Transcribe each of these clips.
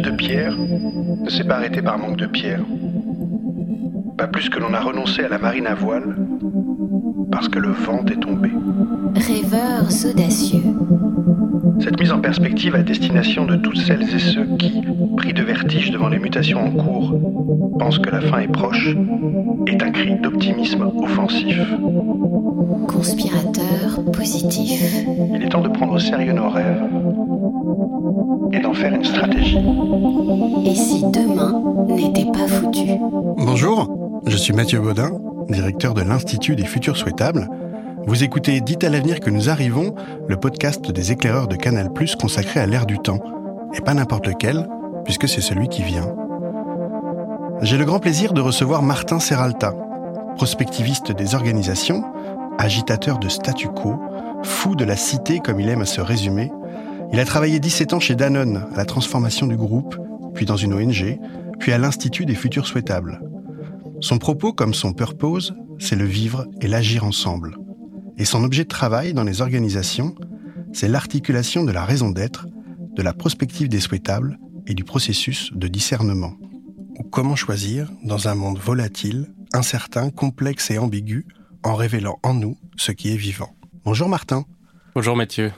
De pierre ne s'est pas arrêté par manque de pierre. Pas plus que l'on a renoncé à la marine à voile parce que le vent est tombé. Rêveurs audacieux. Cette mise en perspective à destination de toutes celles et ceux qui, pris de vertige devant les mutations en cours, pensent que la fin est proche, est un cri d'optimisme offensif. Conspirateur positif. Il est temps de prendre au sérieux nos rêves et d'en faire une stratégie. Et si demain n'était pas foutu Bonjour, je suis Mathieu Baudin, directeur de l'Institut des Futurs Souhaitables. Vous écoutez Dites à l'avenir que nous arrivons, le podcast des éclaireurs de Canal+, consacré à l'ère du temps. Et pas n'importe lequel, puisque c'est celui qui vient. J'ai le grand plaisir de recevoir Martin Serralta, prospectiviste des organisations, agitateur de statu quo, fou de la cité comme il aime à se résumer. Il a travaillé 17 ans chez Danone, à la transformation du groupe, puis dans une ONG, puis à l'Institut des Futurs Souhaitables. Son propos, comme son purpose, c'est le vivre et l'agir ensemble. Et son objet de travail dans les organisations, c'est l'articulation de la raison d'être, de la prospective des souhaitables et du processus de discernement. Ou comment choisir dans un monde volatile, incertain, complexe et ambigu, en révélant en nous ce qui est vivant. Bonjour Martin. Bonjour Mathieu.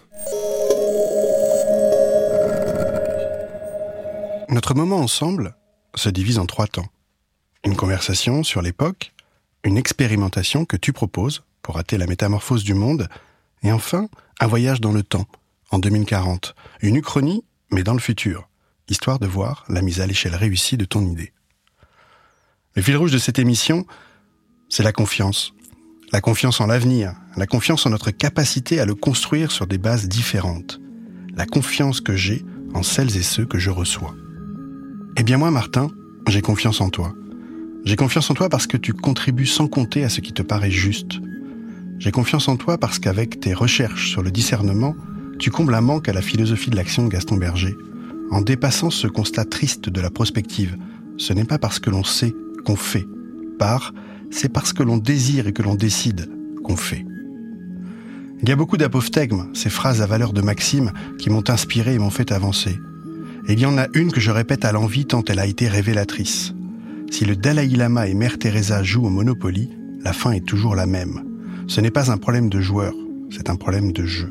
Notre moment ensemble se divise en trois temps. Une conversation sur l'époque, une expérimentation que tu proposes pour hâter la métamorphose du monde, et enfin un voyage dans le temps, en 2040, une uchronie, mais dans le futur, histoire de voir la mise à l'échelle réussie de ton idée. Le fil rouge de cette émission, c'est la confiance. La confiance en l'avenir, la confiance en notre capacité à le construire sur des bases différentes, la confiance que j'ai en celles et ceux que je reçois. Eh bien moi, Martin, j'ai confiance en toi. J'ai confiance en toi parce que tu contribues sans compter à ce qui te paraît juste. J'ai confiance en toi parce qu'avec tes recherches sur le discernement, tu combles un manque à la philosophie de l'action de Gaston Berger. En dépassant ce constat triste de la prospective, ce n'est pas parce que l'on sait qu'on fait. Par, c'est parce que l'on désire et que l'on décide qu'on fait. Il y a beaucoup d'apophthegmes, ces phrases à valeur de maxime qui m'ont inspiré et m'ont fait avancer. Il y en a une que je répète à l'envie tant elle a été révélatrice. Si le Dalai Lama et Mère Teresa jouent au Monopoly, la fin est toujours la même. Ce n'est pas un problème de joueur, c'est un problème de jeu.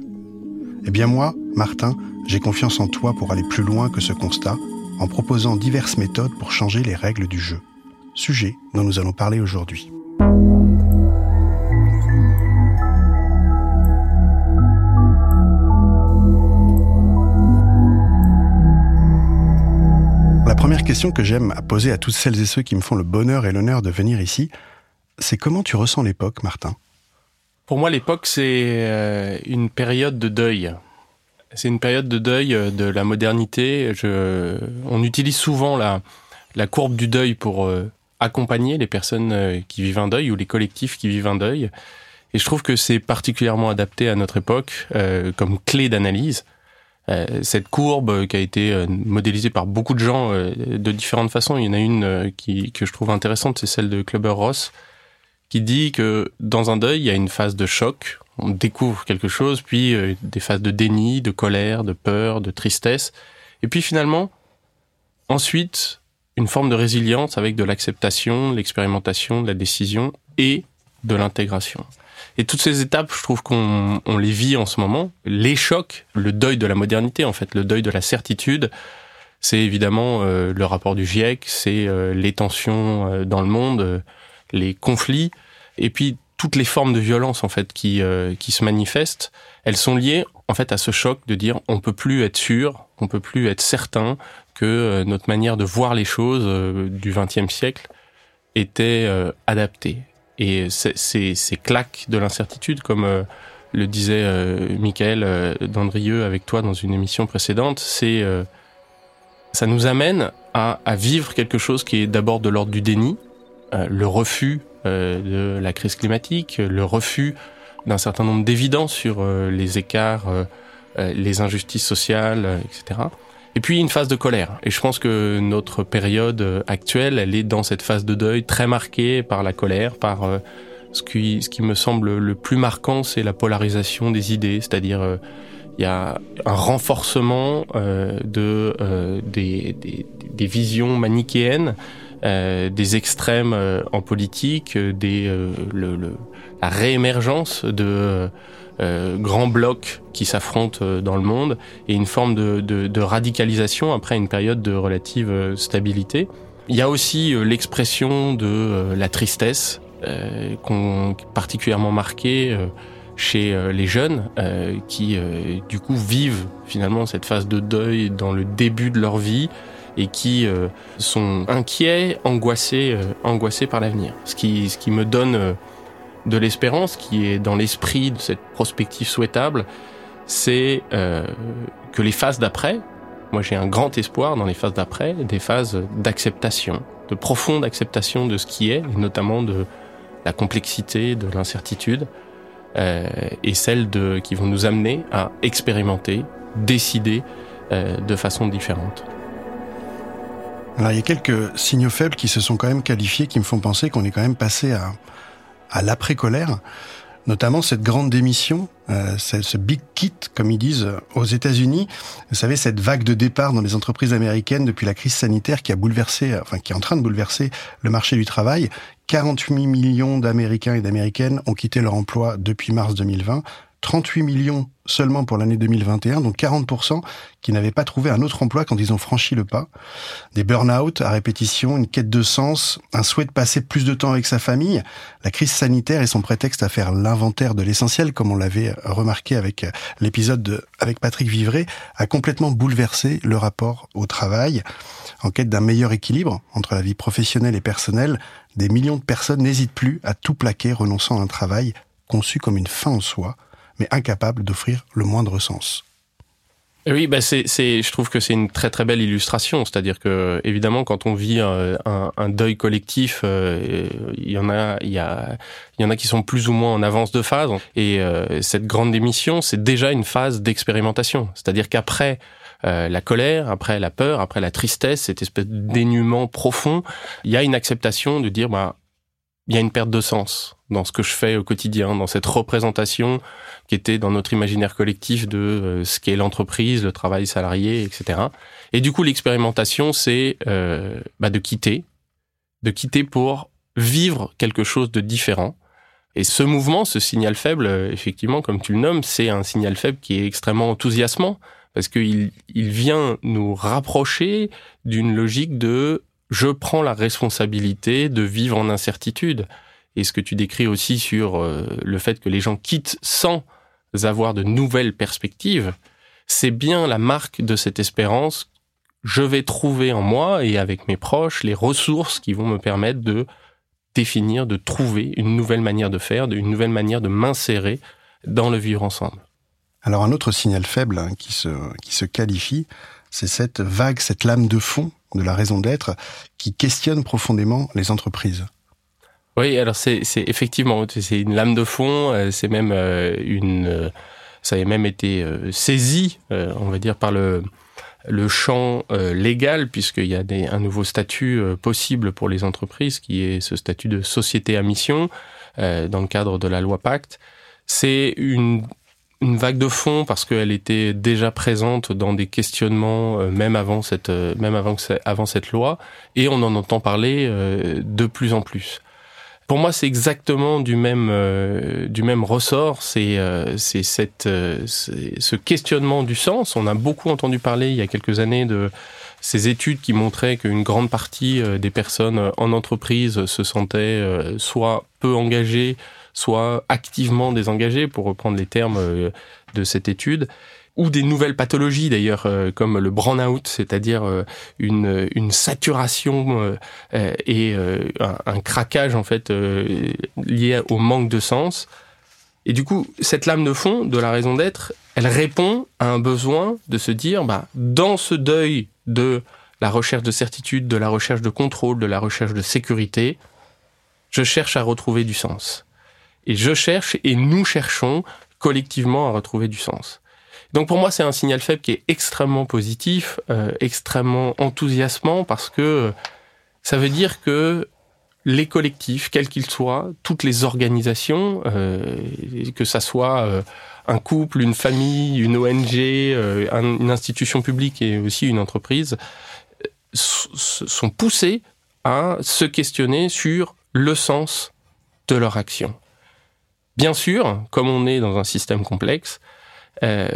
Eh bien moi, Martin, j'ai confiance en toi pour aller plus loin que ce constat, en proposant diverses méthodes pour changer les règles du jeu. Sujet dont nous allons parler aujourd'hui. Première question que j'aime à poser à toutes celles et ceux qui me font le bonheur et l'honneur de venir ici, c'est comment tu ressens l'époque, Martin? Pour moi, l'époque, c'est euh, une période de deuil. C'est une période de deuil euh, de la modernité. On utilise souvent la, courbe du deuil pour euh, accompagner les personnes qui vivent un deuil ou les collectifs qui vivent un deuil. Et je trouve que c'est particulièrement adapté à notre époque comme clé d'analyse. Euh, cette courbe qui a été modélisée par beaucoup de gens euh, de différentes façons. Il y en a une qui, que je trouve intéressante, c'est celle de Clubber Ross, qui dit que dans un deuil, il y a une phase de choc, on découvre quelque chose, puis des phases de déni, de colère, de peur, de tristesse, et puis finalement, ensuite, une forme de résilience avec de l'acceptation, l'expérimentation, de la décision et de l'intégration. Et toutes ces étapes, je trouve qu'on on les vit en ce moment. Les chocs, le deuil de la modernité, en fait, le deuil de la certitude, c'est évidemment euh, le rapport du GIEC, c'est euh, les tensions euh, dans le monde, les conflits, et puis toutes les formes de violence en fait qui qui se manifestent. Elles sont liées en fait à ce choc de dire on peut plus être sûr, on peut plus être certain que notre manière de voir les choses du XXe siècle étaient adaptés. Et ces, claques de l'incertitude, comme le disait Michael Dandrieux avec toi dans une émission précédente, c'est ça nous amène à, à, vivre quelque chose qui est d'abord de l'ordre du déni, le refus de la crise climatique, le refus d'un certain nombre d'évidences sur euh, les écarts, euh, euh, les injustices sociales, etc. Et puis une phase de colère. Et je pense que notre période actuelle, elle est dans cette phase de deuil très marquée par la colère, par ce qui, ce qui me semble le plus marquant, c'est la polarisation des idées, c'est-à-dire il y a un renforcement de des, des, des, visions manichéennes, des extrêmes en politique, des le, le, la réémergence de euh, grands blocs qui s'affrontent euh, dans le monde et une forme de, de, de, radicalisation après une période de relative euh, stabilité. Il y a aussi euh, l'expression de la tristesse, euh, particulièrement marquée chez les jeunes qui du coup vivent finalement cette phase de deuil dans le début de leur vie et qui sont inquiets, angoissés, angoissés par l'avenir. Ce qui, ce qui me donne de l'espérance qui est dans l'esprit de cette prospective souhaitable, c'est euh, que les phases d'après, moi j'ai un grand espoir dans les phases d'après, des phases d'acceptation, de profonde acceptation de ce qui est, et notamment de la complexité, de l'incertitude, euh, et celles de, qui vont nous amener à expérimenter, décider euh, de façon différente. Alors il y a quelques signaux faibles qui se sont quand même qualifiés, qui me font penser qu'on est quand même passé à à l'après-colère, notamment cette grande démission, euh, ce big kit, comme ils disent aux États-Unis. Vous savez, cette vague de départ dans les entreprises américaines depuis la crise sanitaire qui a bouleversé, enfin qui est en train de bouleverser le marché du travail. 48 millions d'Américains et d'Américaines ont quitté leur emploi depuis mars 2020. 38 millions seulement pour l'année 2021, donc 40% qui n'avaient pas trouvé un autre emploi quand ils ont franchi le pas. Des burn-out à répétition, une quête de sens, un souhait de passer plus de temps avec sa famille. La crise sanitaire est son prétexte à faire l'inventaire de l'essentiel, comme on l'avait remarqué avec l'épisode avec Patrick Vivray, a complètement bouleversé le rapport au travail. En quête d'un meilleur équilibre entre la vie professionnelle et personnelle, des millions de personnes n'hésitent plus à tout plaquer renonçant à un travail conçu comme une fin en soi mais incapable d'offrir le moindre sens. Oui, bah c'est, c'est, je trouve que c'est une très très belle illustration. C'est-à-dire que évidemment, quand on vit un, un, deuil collectif, euh, il y en a, il y a, il y en a qui sont plus ou moins en avance de phase. Et euh, cette grande démission, c'est déjà une phase d'expérimentation. C'est-à-dire qu'après euh, la colère, après la peur, après la tristesse, cette espèce de dénuement profond, il y a une acceptation de dire, bah, il y a une perte de sens dans ce que je fais au quotidien, dans cette représentation qui était dans notre imaginaire collectif de euh, ce qu'est l'entreprise, le travail salarié, etc. Et du coup, l'expérimentation, c'est euh, bah, de quitter, de quitter pour vivre quelque chose de différent. Et ce mouvement, ce signal faible, euh, effectivement, comme tu le nommes, c'est un signal faible qui est extrêmement enthousiasmant parce qu'il il vient nous rapprocher d'une logique de je prends la responsabilité de vivre en incertitude. Et ce que tu décris aussi sur euh, le fait que les gens quittent sans avoir de nouvelles perspectives, c'est bien la marque de cette espérance. Je vais trouver en moi et avec mes proches les ressources qui vont me permettre de définir, de trouver une nouvelle manière de faire, une nouvelle manière de m'insérer dans le vivre ensemble. Alors un autre signal faible hein, qui, se, qui se qualifie, c'est cette vague, cette lame de fond de la raison d'être qui questionne profondément les entreprises. Oui, alors c'est effectivement c'est une lame de fond, euh, c'est même euh, une euh, ça a même été saisi, on va dire par le le champ légal puisqu'il y a des, un nouveau statut possible pour les entreprises qui est ce statut de société à mission dans le cadre de la loi Pacte. C'est une une vague de fond parce qu'elle était déjà présente dans des questionnements euh, même avant cette euh, même avant avant cette loi et on en entend parler euh, de plus en plus. Pour moi, c'est exactement du même du même ressort. C'est c'est cette ce questionnement du sens. On a beaucoup entendu parler il y a quelques années de ces études qui montraient qu'une grande partie des personnes en entreprise se sentaient soit peu engagées, soit activement désengagés, pour reprendre les termes euh, de cette étude. ou des nouvelles pathologies d'ailleurs euh, comme le burn-out, c'est-à-dire euh, une, une saturation et un, un, craquage en fait lié au manque de sens. Et du coup, cette lame de fond de la raison d'être, elle répond à un besoin de se dire, bah, dans ce deuil de la recherche de certitude, de la recherche de contrôle, de la recherche de sécurité, je cherche à retrouver du sens. Et je cherche et nous cherchons collectivement à retrouver du sens. Donc pour moi, c'est un signal faible qui est extrêmement positif, euh, extrêmement enthousiasmant, parce que ça veut dire que les collectifs, quels qu'ils soient, toutes les organisations, euh, que ça soit euh, un couple, une famille, une ONG, euh, une institution publique et aussi une entreprise, sont poussés à se questionner sur le sens de leur action. Bien sûr, comme on est dans un système complexe, euh,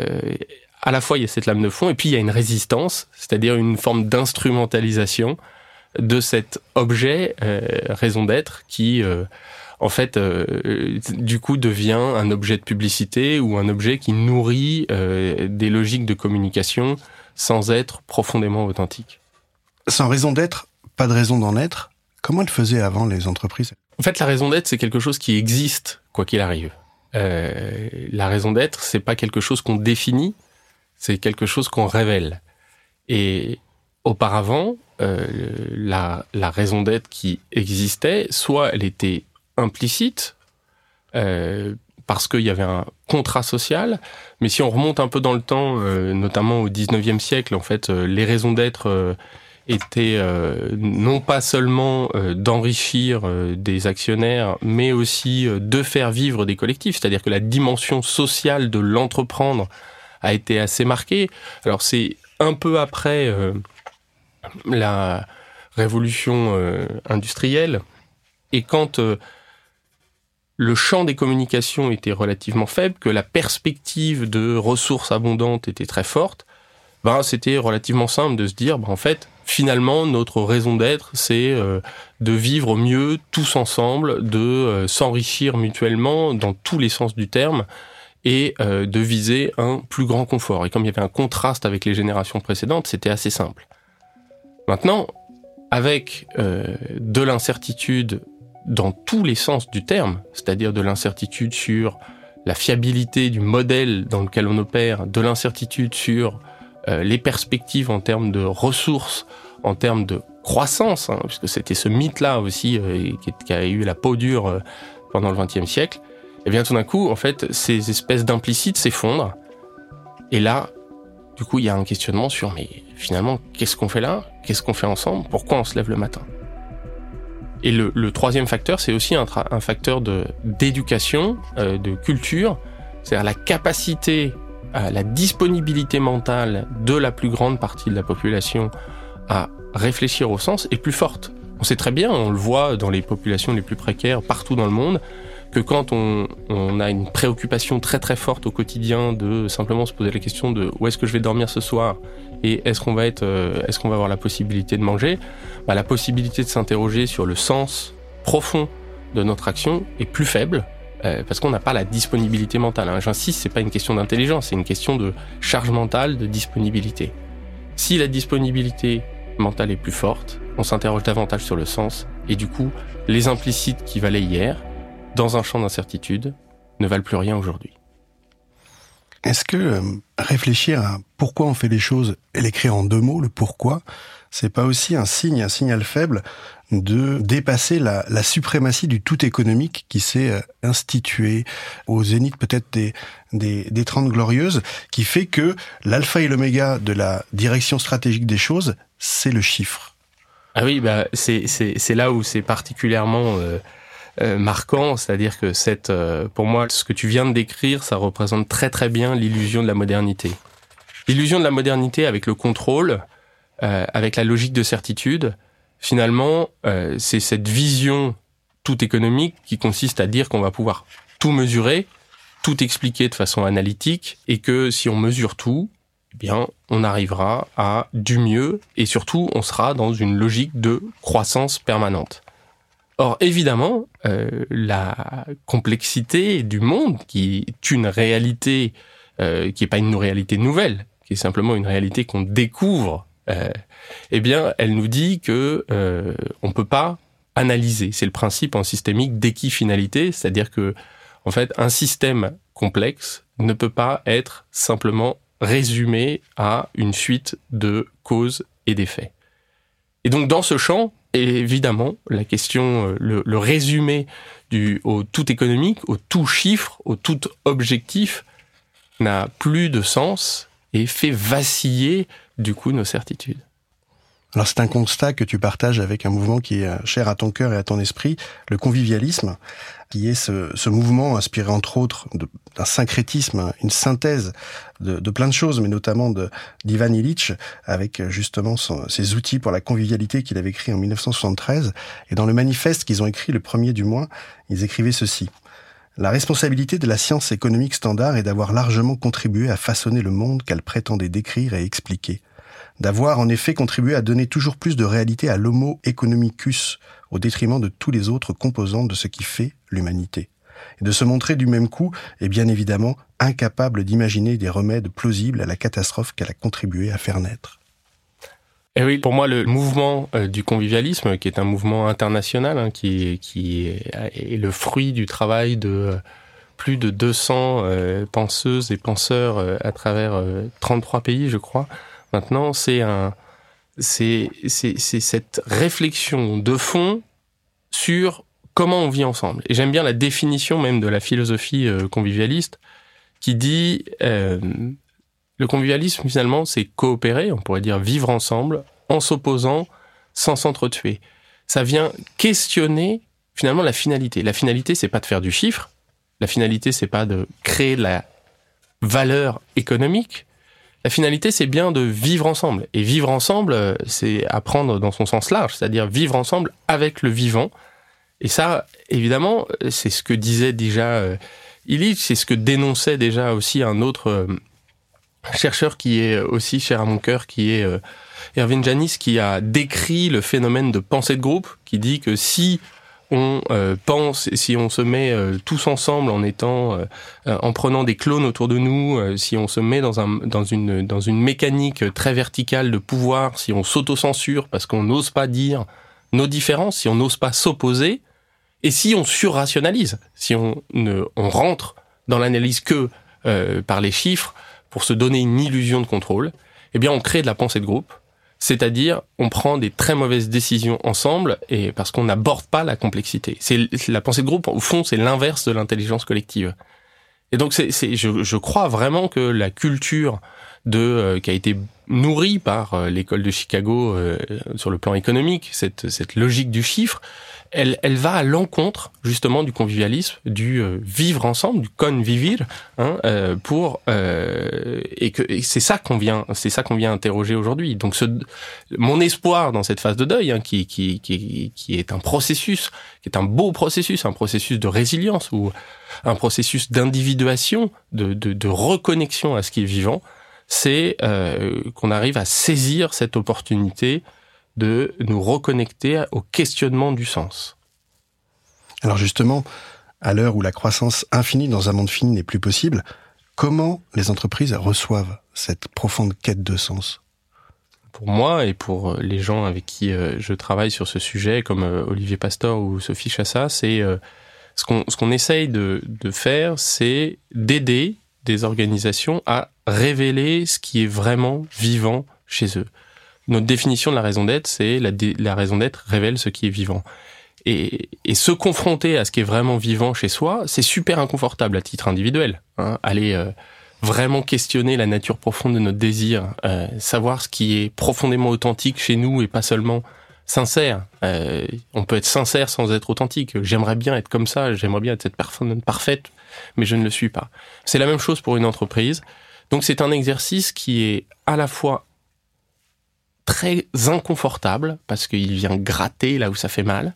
à la fois il y a cette lame de fond et puis il y a une résistance, c'est-à-dire une forme d'instrumentalisation de cet objet euh, raison d'être qui euh, en fait du coup devient un objet de publicité ou un objet qui nourrit des logiques de communication sans être profondément authentique. Sans raison d'être, pas de raison d'en être. Comment elles faisaient avant les entreprises? En fait, la raison d'être, c'est quelque chose qui existe quoi qu'il arrive. Euh, la raison d'être, c'est pas quelque chose qu'on définit, c'est quelque chose qu'on révèle. Et auparavant, euh, la, raison d'être qui existait, soit elle était implicite, euh, parce qu'il y avait un contrat social, mais si on remonte un peu dans le temps, notamment au 19e siècle, en fait, les raisons d'être était euh, non pas seulement euh, d'enrichir euh, des actionnaires, mais aussi de faire vivre des collectifs. C'est-à-dire que la dimension sociale de l'entreprendre a été assez marquée. Alors c'est un peu après la révolution industrielle, et quand le champ des communications était relativement faible, que la perspective de ressources abondantes était très forte, ben, c'était relativement simple de se dire, ben, en fait, finalement, notre raison d'être, c'est euh, de vivre mieux tous ensemble, de euh, s'enrichir mutuellement dans tous les sens du terme et euh, de viser un plus grand confort. Et comme il y avait un contraste avec les générations précédentes, c'était assez simple. Maintenant, avec de l'incertitude dans tous les sens du terme, c'est-à-dire de l'incertitude sur la fiabilité du modèle dans lequel on opère, de l'incertitude sur les perspectives en termes de ressources, en termes de croissance, hein, puisque c'était ce mythe-là aussi euh, qui, a eu la peau dure euh, pendant le XXe siècle, et eh bien tout d'un coup, en fait, ces espèces d'implicites s'effondrent. Et là, du coup, il y a un questionnement sur, mais finalement, qu'est-ce qu'on fait là? Qu'est-ce qu'on fait ensemble? Pourquoi on se lève le matin? Et le, le, troisième facteur, c'est aussi un, un, facteur de d'éducation, de culture, c'est-à-dire la capacité la disponibilité mentale de la plus grande partie de la population à réfléchir au sens est plus forte. On sait très bien, on le voit dans les populations les plus précaires partout dans le monde, que quand on, a une préoccupation très très forte au quotidien de simplement se poser la question de où est-ce que je vais dormir ce soir et est-ce qu'on va être, euh, est-ce qu'on va avoir la possibilité de manger, bah, la possibilité de s'interroger sur le sens profond de notre action est plus faible euh, parce qu'on n'a pas la disponibilité mentale. Hein. J'insiste, c'est pas une question d'intelligence, c'est une question de charge mentale, de disponibilité. Si la disponibilité mentale est plus forte, on s'interroge davantage sur le sens, et du coup, les implicites qui valaient hier, dans un champ d'incertitude, ne valent plus rien aujourd'hui. Est-ce que euh, réfléchir à pourquoi on fait les choses et l'écrire en deux mots, le pourquoi, c'est pas aussi un signe, un signal faible de dépasser la, la suprématie du tout économique qui s'est euh, institué au zénith peut-être des, des, des 30 glorieuses, qui fait que l'alpha et l'oméga de la direction stratégique des choses, c'est le chiffre. Ah oui, bah c'est, là où c'est particulièrement euh, euh marquant, c'est-à-dire que cette, pour moi, ce que tu viens de décrire, ça représente très très bien l'illusion de la modernité. L'illusion de la modernité avec le contrôle, euh, avec la logique de certitude, finalement, euh, c'est cette vision tout économique qui consiste à dire qu'on va pouvoir tout mesurer, tout expliquer de façon analytique, et que si on mesure tout, eh bien, on arrivera à du mieux, et surtout, on sera dans une logique de croissance permanente. Or, évidemment, euh, la complexité du monde, qui est une réalité euh, qui est pas une réalité nouvelle, qui est simplement une réalité qu'on découvre, eh bien, elle nous dit que euh, on peut pas analyser. C'est le principe en systémique d'équifinalité, c'est-à-dire que en fait, un système complexe ne peut pas être simplement résumé à une suite de causes et d'effets. Et donc, dans ce champ, évidemment, la question, euh, le, le résumé du, au tout économique, au tout chiffre, au tout objectif, n'a plus de sens et fait vaciller, du coup, nos certitudes. Alors c'est un constat que tu partages avec un mouvement qui est cher à ton cœur et à ton esprit, le convivialisme, qui est ce, mouvement inspiré entre autres d'un syncrétisme, une synthèse de, plein de choses, mais notamment d'Ivan Illich, avec justement son, ses outils pour la convivialité qu'il avait écrit en 1973. Et dans le manifeste qu'ils ont écrit le premier du mois, ils écrivaient ceci. La responsabilité de la science économique standard est d'avoir largement contribué à façonner le monde qu'elle prétendait décrire et expliquer d'avoir en effet contribué à donner toujours plus de réalité à l'homo economicus, au détriment de tous les autres composants de ce qui fait l'humanité. Et de se montrer du même coup, et bien évidemment, incapable d'imaginer des remèdes plausibles à la catastrophe qu'elle a contribué à faire naître. Et oui, pour moi, le mouvement euh, du convivialisme, qui est un mouvement international, hein, qui, qui est, le fruit du travail de euh, plus de 200 euh, penseuses et penseurs à travers 33 pays, je crois, Maintenant, c'est un, c'est, c'est, c'est cette réflexion de fond sur comment on vit ensemble. Et j'aime bien la définition même de la philosophie convivialiste qui dit le convivialisme finalement c'est coopérer, on pourrait dire vivre ensemble en s'opposant sans s'entretuer. Ça vient questionner finalement la finalité. La finalité c'est pas de faire du chiffre, la finalité c'est pas de créer de la valeur économique, la finalité, c'est bien de vivre ensemble. Et vivre ensemble, euh, c'est apprendre dans son sens large, c'est-à-dire vivre ensemble avec le vivant. Et ça, évidemment, c'est ce que disait déjà euh, Illich, c'est ce que dénonçait déjà aussi un autre euh, chercheur qui est aussi cher à mon cœur, qui est Erwin Janis, qui a décrit le phénomène de pensée de groupe, qui dit que si on euh, pense, si on se met euh, tous ensemble en étant, euh, en prenant des clones autour de nous, si on se met dans un dans une dans une mécanique très verticale de pouvoir, si on s'auto-censure parce qu'on n'ose pas dire nos différences, si on n'ose pas s'opposer, et si on surrationalise, si on ne on rentre dans l'analyse que par les chiffres pour se donner une illusion de contrôle, eh bien on crée de la pensée de groupe c'est-à-dire, on prend des très mauvaises décisions ensemble et parce qu'on n'aborde pas la complexité. C'est la pensée de groupe au fond, c'est l'inverse de l'intelligence collective. Et donc, c'est, je, je, crois vraiment que la culture de euh, qui a été nourrie par euh, l'école de Chicago euh, sur le plan économique, cette, cette logique du chiffre, elle, elle va à l'encontre justement du convivialisme, du euh, vivre ensemble, du convivir, hein, euh, pour euh, et que c'est ça qu'on vient, c'est ça qu'on vient interroger aujourd'hui. Donc, ce, mon espoir dans cette phase de deuil, hein, qui, qui, qui, qui est un processus, qui est un beau processus, un processus de résilience ou un processus d'individuation, de, de, de reconnexion à ce qui est vivant, c'est euh, qu'on arrive à saisir cette opportunité de nous reconnecter au questionnement du sens. Alors justement, à l'heure où la croissance infinie dans un monde fini n'est plus possible, comment les entreprises reçoivent cette profonde quête de sens? Pour moi et pour les gens avec qui euh, je travaille sur ce sujet, comme euh, Olivier Pastor ou Sophie Chassa, c'est euh, ce qu'on ce qu'on essaye de, de faire, c'est d'aider des organisations à révéler ce qui est vraiment vivant chez eux notre définition de la raison d'être, c'est la, la raison d'être révèle ce qui est vivant. Et, se confronter à ce qui est vraiment vivant chez soi, c'est super inconfortable à titre individuel. Hein. Aller euh, vraiment questionner la nature profonde de notre désir, euh, savoir ce qui est profondément authentique chez nous et pas seulement sincère. Euh, on peut être sincère sans être authentique. J'aimerais bien être comme ça, j'aimerais bien être cette personne parfaite, mais je ne le suis pas. C'est la même chose pour une entreprise. Donc c'est un exercice qui est à la fois très inconfortable parce qu'il vient gratter là où ça fait mal,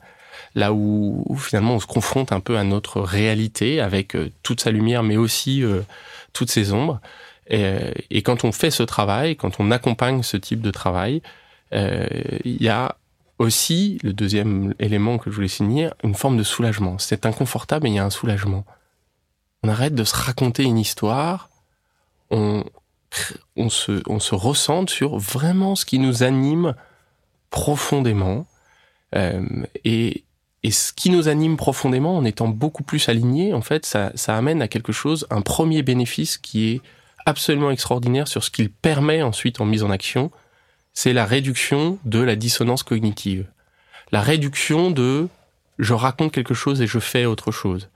là où, finalement on se confronte un peu à notre réalité avec euh, toute sa lumière mais aussi euh, toutes ses ombres. Et, quand on fait ce travail, quand on accompagne ce type de travail, euh, il y a aussi, le deuxième élément que je voulais signer, une forme de soulagement. C'est inconfortable mais il y a un soulagement. On arrête de se raconter une histoire on, on, se, on se ressente sur vraiment ce qui nous anime profondément. Euh, et, ce qui nous anime profondément, en étant beaucoup plus alignés, en fait, ça, amène à quelque chose, un premier bénéfice qui est absolument extraordinaire sur ce qu'il permet ensuite en mise en action, c'est la réduction de la dissonance cognitive. La réduction de je raconte quelque chose et je fais autre chose.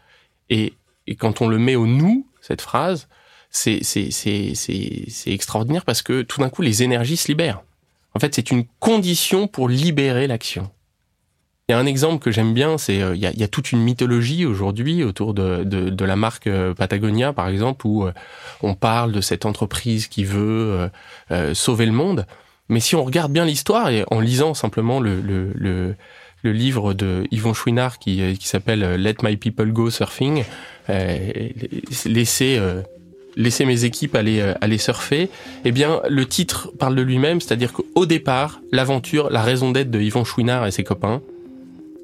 Et quand on le met au nous, cette phrase, c'est, extraordinaire parce que tout d'un coup, les énergies se libèrent. En fait, c'est une condition pour libérer l'action. Il y a un exemple que j'aime bien, c'est euh, il, y a, y, a, toute une mythologie aujourd'hui autour de, de, de, la marque euh, Patagonia, par exemple, où euh, on parle de cette entreprise qui veut sauver le monde. Mais si on regarde bien l'histoire et en lisant simplement le, le, le, le livre de Yvon Chouinard qui, qui s'appelle Let My People Go Surfing, euh, laisser laisser mes équipes aller aller surfer, eh bien le titre parle de lui-même, c'est-à-dire qu'au départ, l'aventure, la raison d'être de Yvon Chouinard et ses copains,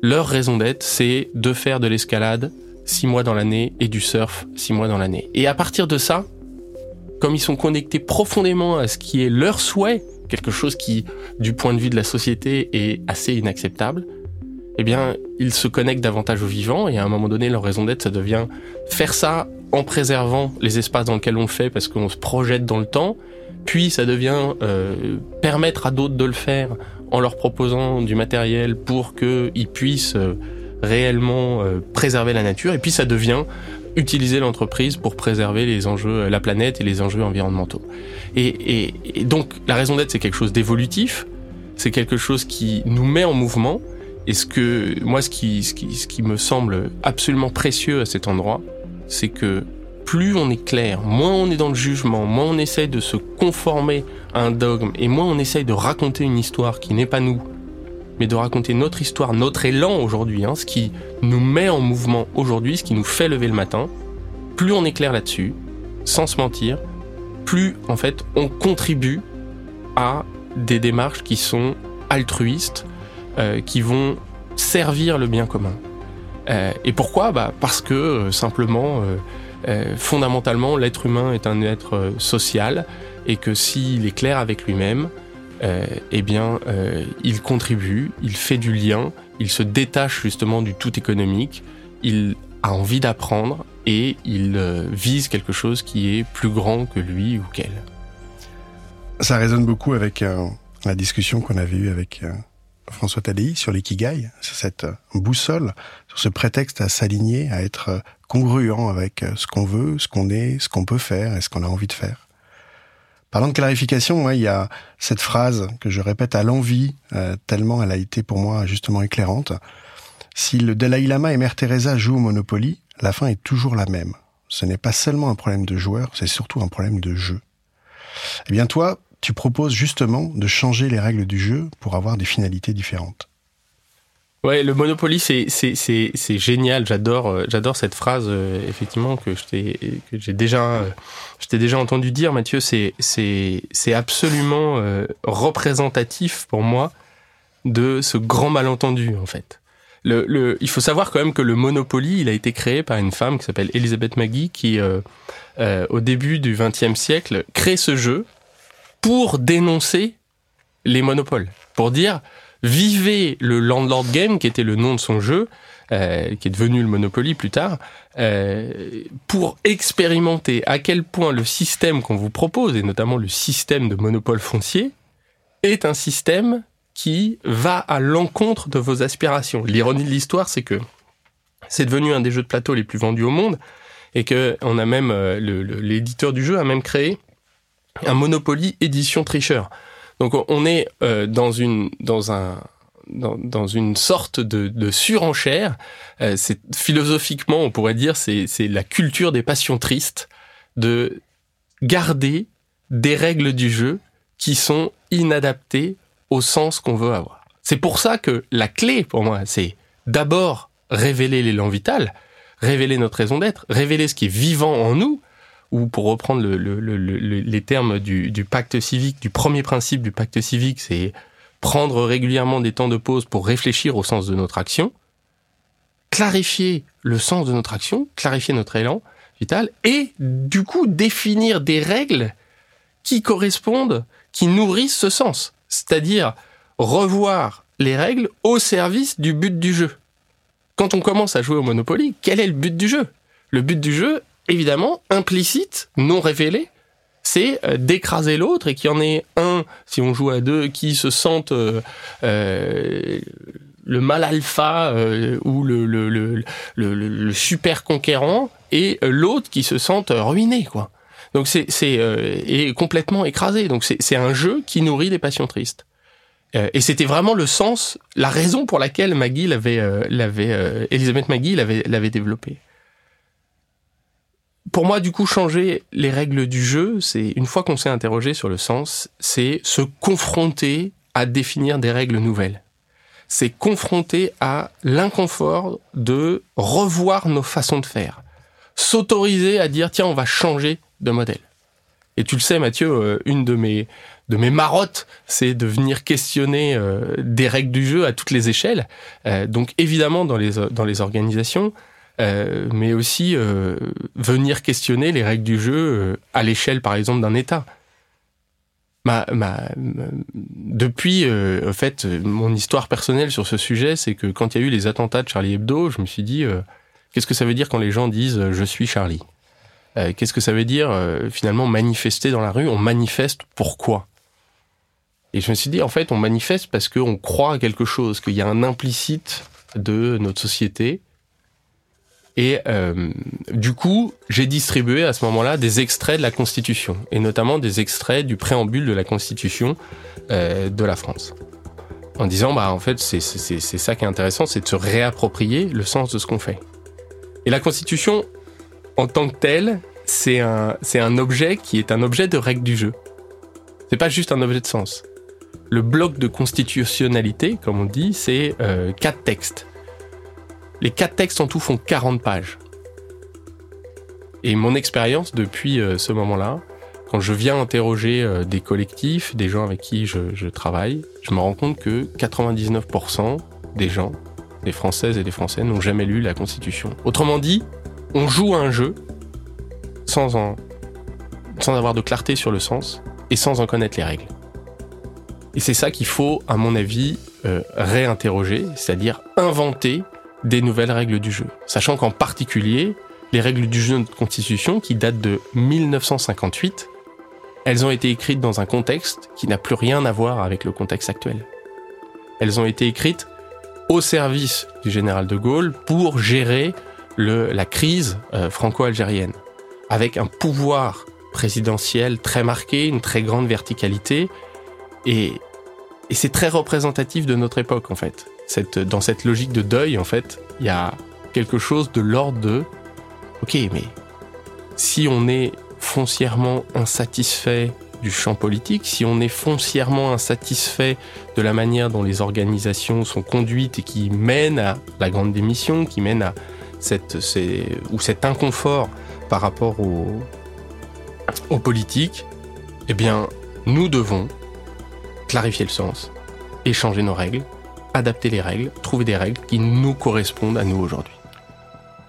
leur raison d'être, c'est de faire de l'escalade six mois dans l'année et du surf six mois dans l'année. Et à partir de ça, comme ils sont connectés profondément à ce qui est leur souhait, quelque chose qui, du point de vue de la société, est assez inacceptable, eh bien, ils se connectent davantage au vivant et à un moment donné, leur raison d'être, ça devient faire ça en préservant les espaces dans lesquels on le fait parce qu'on se projette dans le temps, puis ça devient euh, permettre à d'autres de le faire en leur proposant du matériel pour qu'ils puissent euh, réellement euh, préserver la nature. Et puis ça devient utiliser l'entreprise pour préserver les enjeux, la planète et les enjeux environnementaux. Et, et, et donc la raison d'être, c'est quelque chose d'évolutif, c'est quelque chose qui nous met en mouvement. Et ce que moi, ce qui, ce qui, ce qui me semble absolument précieux à cet endroit, c'est que plus on est clair, moins on est dans le jugement, moins on essaye de se conformer à un dogme, et moins on essaye de raconter une histoire qui n'est pas nous, mais de raconter notre histoire, notre élan aujourd'hui, hein, ce qui nous met en mouvement aujourd'hui, ce qui nous fait lever le matin, plus on est clair là-dessus, sans se mentir, plus en fait on contribue à des démarches qui sont altruistes, euh, qui vont servir le bien commun. Euh, et pourquoi bah Parce que euh, simplement euh, fondamentalement, l'être humain est un être social et que s'il est clair avec lui-même, euh, eh bien, euh, il contribue, il fait du lien, il se détache justement du tout économique, il a envie d'apprendre et il vise quelque chose qui est plus grand que lui ou qu'elle. Ça résonne beaucoup avec la discussion qu'on avait eue avec François Tadei sur l'ikigai, sur cette boussole, sur ce prétexte à s'aligner, à être congruent avec ce qu'on veut, ce qu'on est, ce qu'on peut faire et ce qu'on a envie de faire. Parlant de clarification, ouais, il y a cette phrase que je répète à l'envie, euh, tellement elle a été pour moi justement éclairante. Si le Dalai Lama et Mère Teresa jouent au Monopoly, la fin est toujours la même. Ce n'est pas seulement un problème de joueur, c'est surtout un problème de jeu. Eh bien toi, tu proposes justement de changer les règles du jeu pour avoir des finalités différentes. Ouais, le Monopoly, c'est génial. J'adore euh, j'adore cette phrase euh, effectivement que j'ai déjà euh, déjà entendu dire, Mathieu. C'est absolument euh, représentatif pour moi de ce grand malentendu en fait. Il faut savoir quand même que le Monopoly, il a été créé par une femme qui s'appelle Elisabeth Maggie, qui au début du XXe siècle crée ce jeu pour dénoncer les monopoles, pour dire vivez le Landlord Game, qui était le nom de son jeu, euh, qui est devenu le Monopoly plus tard, euh, pour expérimenter à quel point le système qu'on vous propose, et notamment le système de monopole foncier, est un système qui va à l'encontre de vos aspirations. L'ironie de l'histoire, c'est que c'est devenu un des jeux de plateau les plus vendus au monde, et que euh, l'éditeur du jeu a même créé un Monopoly édition tricheur. Donc on est euh, dans une dans un dans, dans une sorte de, de surenchère. Euh, c'est philosophiquement, on pourrait dire, c'est c'est la culture des passions tristes de garder des règles du jeu qui sont inadaptées au sens qu'on veut avoir. C'est pour ça que la clé pour moi, c'est d'abord révéler l'élan vital, révéler notre raison d'être, révéler ce qui est vivant en nous, ou pour reprendre le, le, le, les termes du, du, pacte civique, du premier principe du pacte civique, c'est prendre régulièrement des temps de pause pour réfléchir au sens de notre action, clarifier le sens de notre action, clarifier notre élan, vital, et du coup définir des règles qui correspondent, qui nourrissent ce sens. C'est-à-dire revoir les règles au service du but du jeu. Quand on commence à jouer au Monopoly, quel est le but du jeu? Le but du jeu, évidemment, implicite, non révélé, c'est euh, d'écraser l'autre et qu'il y en ait un, si on joue à deux, qui se sente euh, euh, le mal alpha ou le, super conquérant et l'autre qui se sente ruiné, quoi. Donc c'est complètement écrasé. Donc c'est un jeu qui nourrit des passions tristes. et c'était vraiment le sens, la raison pour laquelle Maggie l'avait Elisabeth Maggie l'avait l'avait développé pour moi, du coup, changer les règles du jeu, c'est une fois qu'on s'est interrogé sur le sens, c'est se confronter à définir des règles nouvelles. C'est confronter à l'inconfort de revoir nos façons de faire. S'autoriser à dire, tiens, on va changer de modèle. Et tu le sais, Mathieu, euh, une de mes, marottes, c'est de venir questionner euh, des règles du jeu à toutes les échelles. Euh, donc évidemment dans les organisations, euh, mais aussi euh, venir questionner les règles du jeu euh, à l'échelle, par exemple, d'un État. Depuis, en fait, mon histoire personnelle sur ce sujet, c'est que quand il y a eu les attentats de Charlie Hebdo, je me suis dit, qu'est-ce que ça veut dire quand les gens disent je suis Charlie? Qu'est-ce que ça veut dire finalement manifester dans la rue? On manifeste pourquoi? Et je me suis dit, en fait, on manifeste parce qu'on croit à quelque chose, qu'il y a un implicite de notre société et euh, du coup, j'ai distribué à ce moment-là des extraits de la Constitution, et notamment des extraits du préambule de la Constitution euh, de la France. En disant, bah en fait, c'est ça qui est intéressant, c'est de se réapproprier le sens de ce qu'on fait. Et la Constitution, en tant que telle, c'est un, objet qui est un objet de règle du jeu. C'est pas juste un objet de sens. Le bloc de constitutionnalité, comme on dit, c'est euh, quatre textes les quatre textes en tout font 40 pages. Et mon expérience depuis euh, ce moment-là, quand je viens interroger euh, des collectifs, des gens avec qui je, travaille, je me rends compte que 99% des gens, des Françaises et des Français, n'ont jamais lu la Constitution. Autrement dit, on joue un jeu sans avoir de clarté sur le sens et sans en connaître les règles. Et c'est ça qu'il faut, à mon avis, euh, réinterroger, c'est-à-dire inventer des nouvelles règles du jeu. Sachant qu'en particulier, les règles du jeu de constitution, qui datent de 1958, elles ont été écrites dans un contexte qui n'a plus rien à voir avec le contexte actuel. Elles ont été écrites au service du général de Gaulle pour gérer le, la crise euh, franco-algérienne, avec un pouvoir présidentiel très marqué, une très grande verticalité, et, et c'est très représentatif de notre époque en fait dans cette logique de deuil, en fait, il y a quelque chose de l'ordre de, ok, mais si on est foncièrement insatisfait du champ politique, si on est foncièrement insatisfait de la manière dont les organisations sont conduites et qui mènent à la grande démission, qui mènent à ou cet inconfort par rapport aux, aux politiques, eh bien, nous devons clarifier le sens et changer nos règles adapter les règles, trouver des règles qui nous correspondent à nous aujourd'hui.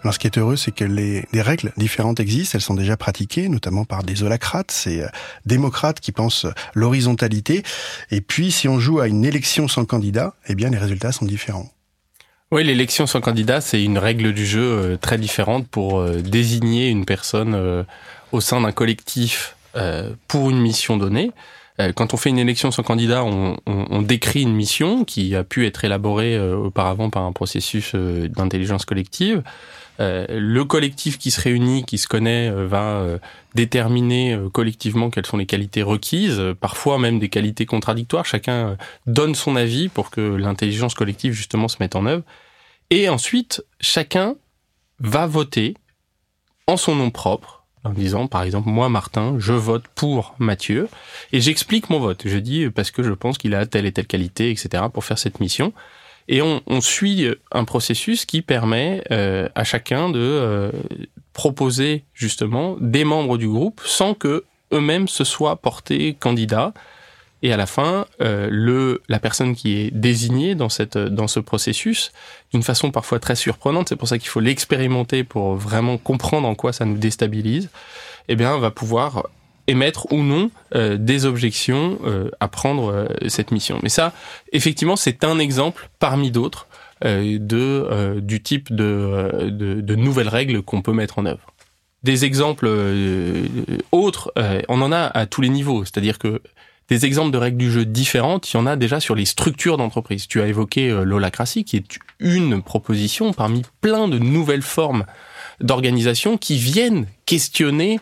Alors ce qui est heureux, c'est que les, des règles différentes existent, elles sont déjà pratiquées, notamment par des holacrates, ces euh, démocrates qui pensent l'horizontalité. Et puis si on joue à une élection sans candidat, eh bien les résultats sont différents. Oui, l'élection sans candidat, c'est une règle du jeu euh, très différente pour euh, désigner une personne au sein d'un collectif pour une mission donnée. Euh, quand on fait une élection sans candidat, on, décrit une mission qui a pu être élaborée euh, auparavant par un processus euh, d'intelligence collective. le collectif qui se réunit, qui se connaît, va déterminer collectivement quelles sont les qualités requises, parfois même des qualités contradictoires. Chacun donne son avis pour que l'intelligence collective justement se mette en œuvre. Et ensuite, chacun va voter en son nom propre en disant, par exemple, moi, Martin, je vote pour Mathieu, et j'explique mon vote. Je dis parce que je pense qu'il a telle et telle qualité, etc., pour faire cette mission. Et on, on suit un processus qui permet euh, à chacun de euh, proposer justement des membres du groupe sans que eux-mêmes se soient portés candidats. Et à la fin, euh, le la personne qui est désignée dans cette dans ce processus, d'une façon parfois très surprenante, c'est pour ça qu'il faut l'expérimenter pour vraiment comprendre en quoi ça nous déstabilise. Eh bien, va pouvoir émettre ou non euh, des objections euh, à prendre euh, cette mission. Mais ça, effectivement, c'est un exemple parmi d'autres de du type de, de nouvelles règles qu'on peut mettre en œuvre. Des exemples autres, on en a à tous les niveaux. C'est-à-dire que des exemples de règles du jeu différentes, il y en a déjà sur les structures d'entreprise. Tu as évoqué l'holacratie, qui est une proposition parmi plein de nouvelles formes d'organisation qui viennent questionner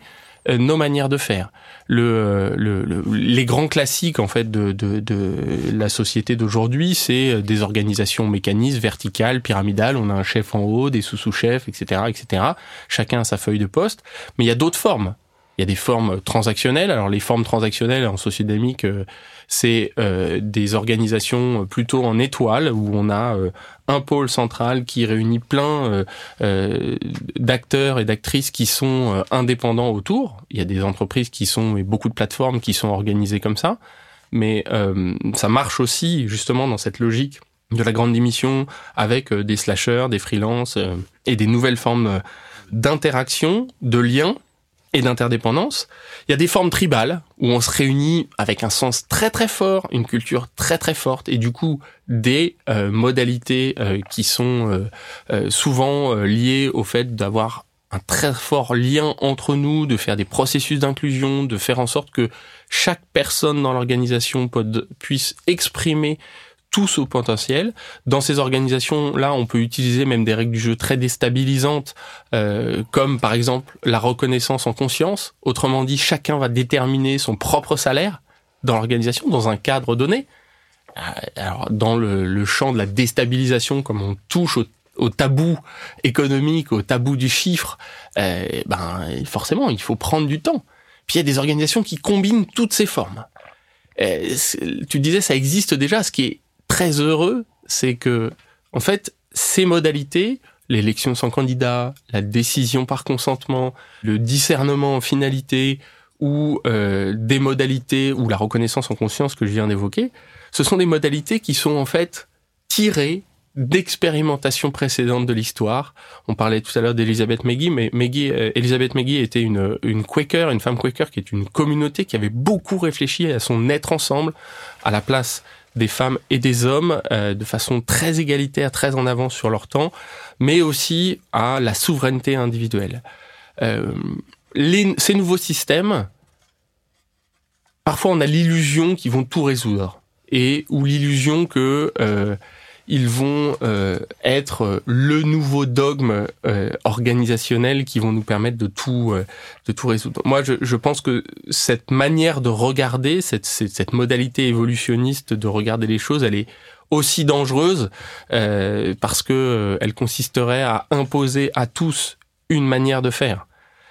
euh, nos manières de faire. Le, le, les grands classiques en fait de, de, de la société d'aujourd'hui, c'est euh, des organisations mécanistes, verticales, pyramidales. On a un chef en haut, des sous-sous-chefs, etc., etc. Chacun a sa feuille de poste. Mais il y a d'autres formes. Il y a des formes transactionnelles. Alors les formes transactionnelles en sociodynamique, euh, c'est euh, des organisations plutôt en étoile où on a euh, un pôle central qui réunit plein d'acteurs et d'actrices qui sont indépendants autour. Il y a des entreprises qui sont et beaucoup de plateformes qui sont organisées comme ça, mais ça marche aussi justement dans cette logique de la grande démission avec des slashers, des freelances et des nouvelles formes d'interaction, de liens et d'interdépendance. Il y a des formes tribales où on se réunit avec un sens très très fort, une culture très très forte et du coup des euh, modalités euh, qui sont euh, souvent liées au fait d'avoir un très fort lien entre nous, de faire des processus d'inclusion, de faire en sorte que chaque personne dans l'organisation puisse exprimer tous au potentiel. Dans ces organisations-là, on peut utiliser même des règles du jeu très déstabilisantes, euh, comme par exemple la reconnaissance en conscience. Autrement dit, chacun va déterminer son propre salaire dans l'organisation, dans un cadre donné. Euh, alors, dans le, champ de la déstabilisation, comme on touche au, tabou économique, au tabou du chiffre, euh, ben forcément, il faut prendre du temps. Puis il y a des organisations qui combinent toutes ces formes. tu disais, ça existe déjà, ce qui est très heureux, c'est que, en fait, ces modalités, l'élection sans candidat, la décision par consentement, le discernement en finalité, ou euh, des modalités, ou la reconnaissance en conscience que je viens d'évoquer, ce sont des modalités qui sont en fait tirées d'expérimentations précédentes de l'histoire. On parlait tout à l'heure d'Elisabeth Meggy, mais Meggy, euh, Elisabeth Meggy était une, une Quaker, une femme Quaker qui est une communauté qui avait beaucoup réfléchi à son être ensemble, à la place des femmes et des hommes euh, de façon très égalitaire, très en avance sur leur temps, mais aussi à la souveraineté individuelle. Euh, ces nouveaux systèmes, parfois on a l'illusion qu'ils vont tout résoudre et ou l'illusion que euh, ils vont euh, être euh, le nouveau dogme euh, organisationnel qui vont nous permettre de tout de tout résoudre. Moi, je, je, pense que cette manière de regarder, cette, cette, modalité évolutionniste de regarder les choses, elle est aussi dangereuse parce que elle consisterait à imposer à tous une manière de faire.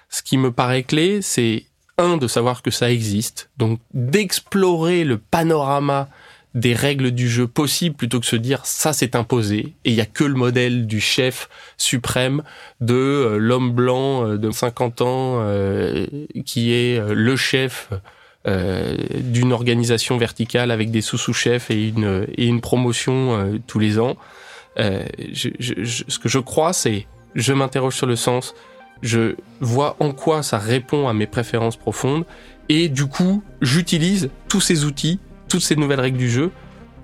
Ce qui me paraît clé, c'est un de savoir que ça existe, donc d'explorer le panorama des règles du jeu possibles plutôt que se dire ça c'est imposé et il y a que le modèle du chef suprême de euh, l'homme blanc euh, de 50 ans euh, qui est le chef d'une organisation verticale avec des sous-sous-chefs et une et une promotion tous les ans. Je, je, ce que je crois c'est je m'interroge sur le sens, je vois en quoi ça répond à mes préférences profondes et du coup j'utilise tous ces outils toutes ces nouvelles règles du jeu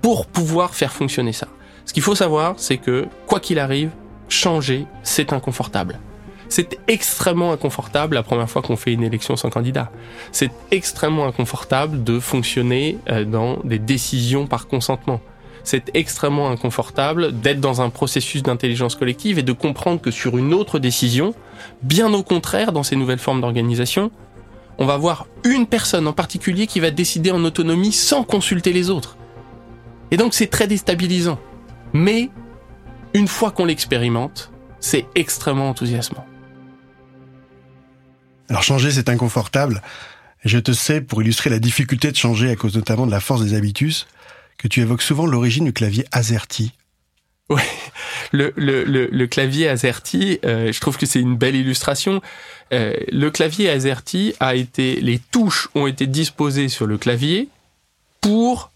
pour pouvoir faire fonctionner ça. Ce qu'il faut savoir, c'est que quoi qu'il arrive, changer, c'est inconfortable. C'est extrêmement inconfortable la première fois qu'on fait une élection sans candidat. C'est extrêmement inconfortable de fonctionner euh, dans des décisions par consentement. C'est extrêmement inconfortable d'être dans un processus d'intelligence collective et de comprendre que sur une autre décision, bien au contraire dans ces nouvelles formes d'organisation, on va voir une personne en particulier qui va décider en autonomie sans consulter les autres. Et donc c'est très déstabilisant. Mais une fois qu'on l'expérimente, c'est extrêmement enthousiasmant. Alors changer, c'est inconfortable. Je te sais, pour illustrer la difficulté de changer à cause notamment de la force des habitus, que tu évoques souvent l'origine du clavier AZERTY. Ouais, le, le, le, clavier AZERTY, euh, je trouve que c'est une belle illustration. Euh, le clavier AZERTY a été, les touches ont été disposées sur le clavier pour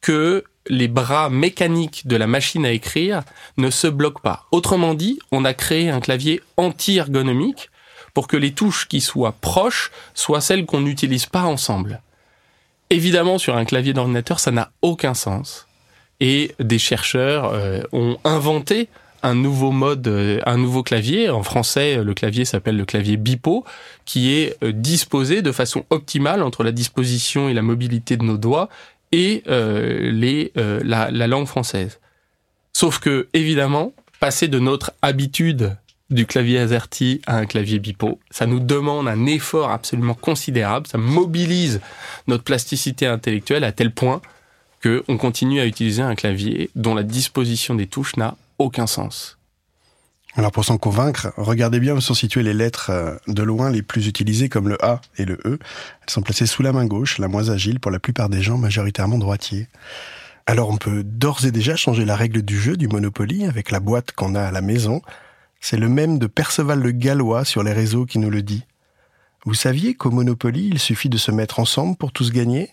que les bras mécaniques de la machine à écrire ne se bloquent pas. Autrement dit, on a créé un clavier anti-ergonomique pour que les touches qui soient proches soient celles qu'on n'utilise pas ensemble. Évidemment, sur un clavier d'ordinateur, ça n'a aucun sens. Et des chercheurs euh, ont inventé un nouveau mode, euh, un nouveau clavier. En français, le clavier s'appelle le clavier BIPO, qui est euh, disposé de façon optimale entre la disposition et la mobilité de nos doigts et les, la, la langue française. Sauf que, évidemment, passer de notre habitude du clavier AZERTY à un clavier BIPO. Ça nous demande un effort absolument considérable, ça mobilise notre plasticité intellectuelle à tel point qu'on continue à utiliser un clavier dont la disposition des touches n'a aucun sens. Alors pour s'en convaincre, regardez bien où sont situées les lettres euh, de loin les plus utilisées comme le A et le E. Elles sont placées sous la main gauche, la moins agile pour la plupart des gens majoritairement droitiers. Alors on peut d'ores et déjà changer la règle du jeu du Monopoly avec la boîte qu'on a à la maison c'est le même de Perceval le Gallois sur les réseaux qui nous le dit. Vous saviez qu'au Monopoly, il suffit de se mettre ensemble pour tous gagner?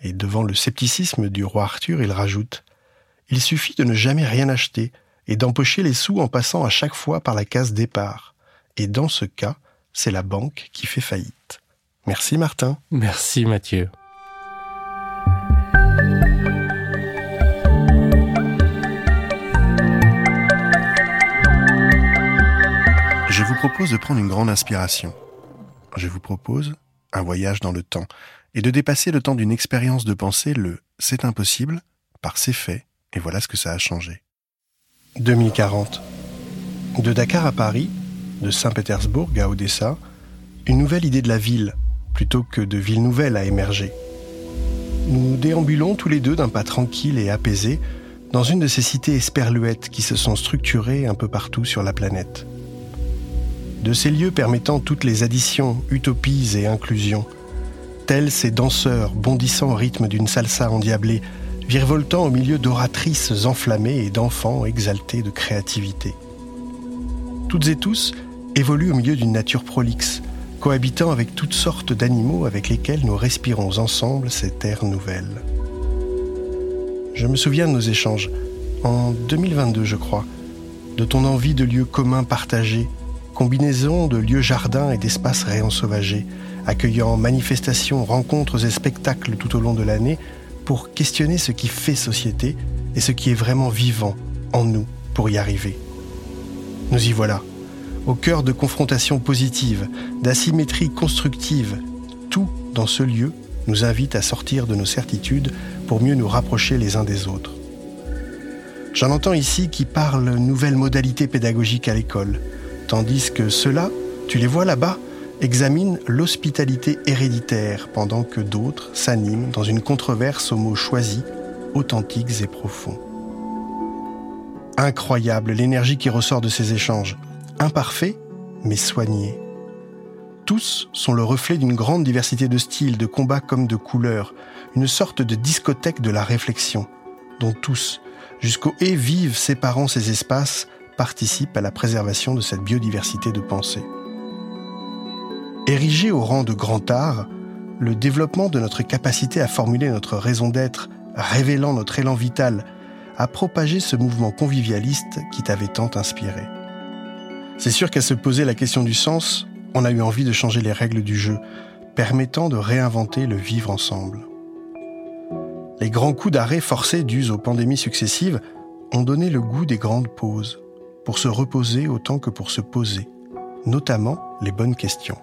Et devant le scepticisme du roi Arthur, il rajoute Il suffit de ne jamais rien acheter et d'empocher les sous en passant à chaque fois par la case départ. Et dans ce cas, c'est la banque qui fait faillite. Merci Martin. Merci Mathieu. Je vous propose de prendre une grande inspiration. Je vous propose un voyage dans le temps et de dépasser le temps d'une expérience de pensée, le c'est impossible, par ses faits, et voilà ce que ça a changé. 2040. De Dakar à Paris, de Saint-Pétersbourg à Odessa, une nouvelle idée de la ville, plutôt que de ville nouvelle, a émergé. Nous déambulons tous les deux d'un pas tranquille et apaisé dans une de ces cités esperluettes qui se sont structurées un peu partout sur la planète de ces lieux permettant toutes les additions, utopies et inclusions, tels ces danseurs bondissant au rythme d'une salsa endiablée, virevoltant au milieu d'oratrices enflammées et d'enfants exaltés de créativité. Toutes et tous évoluent au milieu d'une nature prolixe, cohabitant avec toutes sortes d'animaux avec lesquels nous respirons ensemble cette ère nouvelle. Je me souviens de nos échanges, en 2022 je crois, de ton envie de lieux communs partagés, combinaison de lieux jardins et d'espaces réensauvagés, accueillant manifestations, rencontres et spectacles tout au long de l'année pour questionner ce qui fait société et ce qui est vraiment vivant en nous pour y arriver. Nous y voilà, au cœur de confrontations positives, d'asymétries constructives. Tout dans ce lieu nous invite à sortir de nos certitudes pour mieux nous rapprocher les uns des autres. J'en entends ici qui parlent nouvelles modalités pédagogiques à l'école, tandis que ceux-là, tu les vois là-bas, examinent l'hospitalité héréditaire pendant que d'autres s'animent dans une controverse aux mots choisis, authentiques et profonds. Incroyable l'énergie qui ressort de ces échanges, imparfaits mais soignés. Tous sont le reflet d'une grande diversité de styles, de combats comme de couleurs, une sorte de discothèque de la réflexion, dont tous, jusqu'au et vivent séparant ces espaces, participe à la préservation de cette biodiversité de pensée. Érigé au rang de grand art, le développement de notre capacité à formuler notre raison d'être, révélant notre élan vital, a propagé ce mouvement convivialiste qui t'avait tant inspiré. C'est sûr qu'à se poser la question du sens, on a eu envie de changer les règles du jeu, permettant de réinventer le vivre ensemble. Les grands coups d'arrêt forcés dus aux pandémies successives ont donné le goût des grandes pauses pour se reposer autant que pour se poser, notamment les bonnes questions.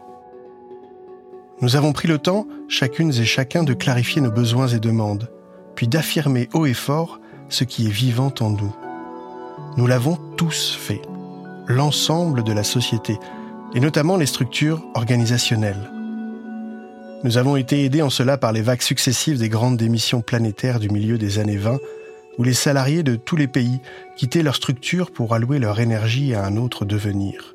Nous avons pris le temps, chacune et chacun, de clarifier nos besoins et demandes, puis d'affirmer haut et fort ce qui est vivant en nous. Nous l'avons tous fait, l'ensemble de la société, et notamment les structures organisationnelles. Nous avons été aidés en cela par les vagues successives des grandes démissions planétaires du milieu des années 20 où les salariés de tous les pays quittaient leur structure pour allouer leur énergie à un autre devenir.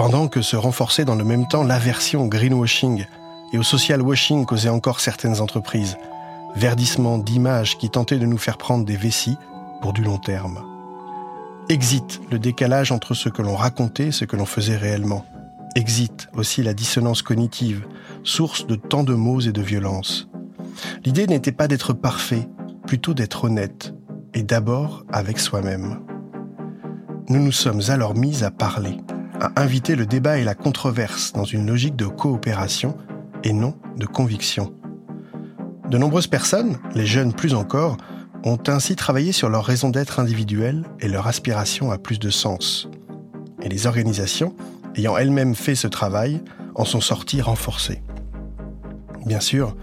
Pendant que se renforçait dans le même temps l'aversion au greenwashing et au social washing causaient encore certaines entreprises, verdissement d'images qui tentaient de nous faire prendre des vessies pour du long terme. Exit le décalage entre ce que l'on racontait et ce que l'on faisait réellement. Exit aussi la dissonance cognitive, source de tant de maux et de violences. L'idée n'était pas d'être parfait, plutôt d'être honnête, et d'abord avec soi-même. Nous nous sommes alors mis à parler, à inviter le débat et la controverse dans une logique de coopération et non de conviction. De nombreuses personnes, les jeunes plus encore, ont ainsi travaillé sur leur raison d'être individuelle et leur aspiration à plus de sens. Et les organisations, ayant elles-mêmes fait ce travail, en sont sorties renforcées. Bien sûr,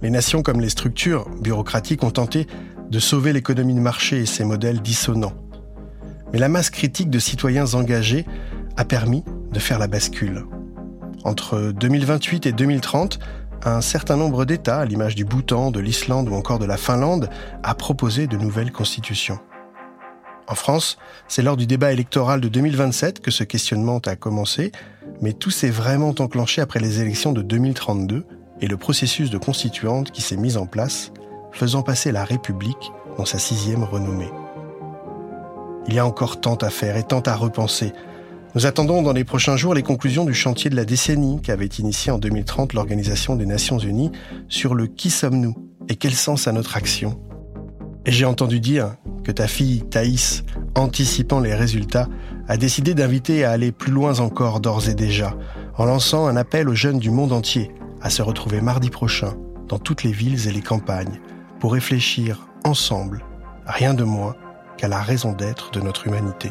les nations comme les structures bureaucratiques ont tenté de sauver l'économie de marché et ses modèles dissonants. Mais la masse critique de citoyens engagés a permis de faire la bascule. Entre 2028 et 2030, un certain nombre d'États, à l'image du Bhoutan, de l'Islande ou encore de la Finlande, a proposé de nouvelles constitutions. En France, c'est lors du débat électoral de 2027 que ce questionnement a commencé, mais tout s'est vraiment enclenché après les élections de 2032 et le processus de constituante qui s'est mis en place, faisant passer la République dans sa sixième renommée. Il y a encore tant à faire et tant à repenser. Nous attendons dans les prochains jours les conclusions du chantier de la décennie qu'avait initié en 2030 l'Organisation des Nations Unies sur le qui sommes-nous et quel sens a notre action. Et j'ai entendu dire que ta fille Thaïs, anticipant les résultats, a décidé d'inviter à aller plus loin encore d'ores et déjà, en lançant un appel aux jeunes du monde entier à se retrouver mardi prochain dans toutes les villes et les campagnes pour réfléchir ensemble, rien de moins qu'à la raison d'être de notre humanité.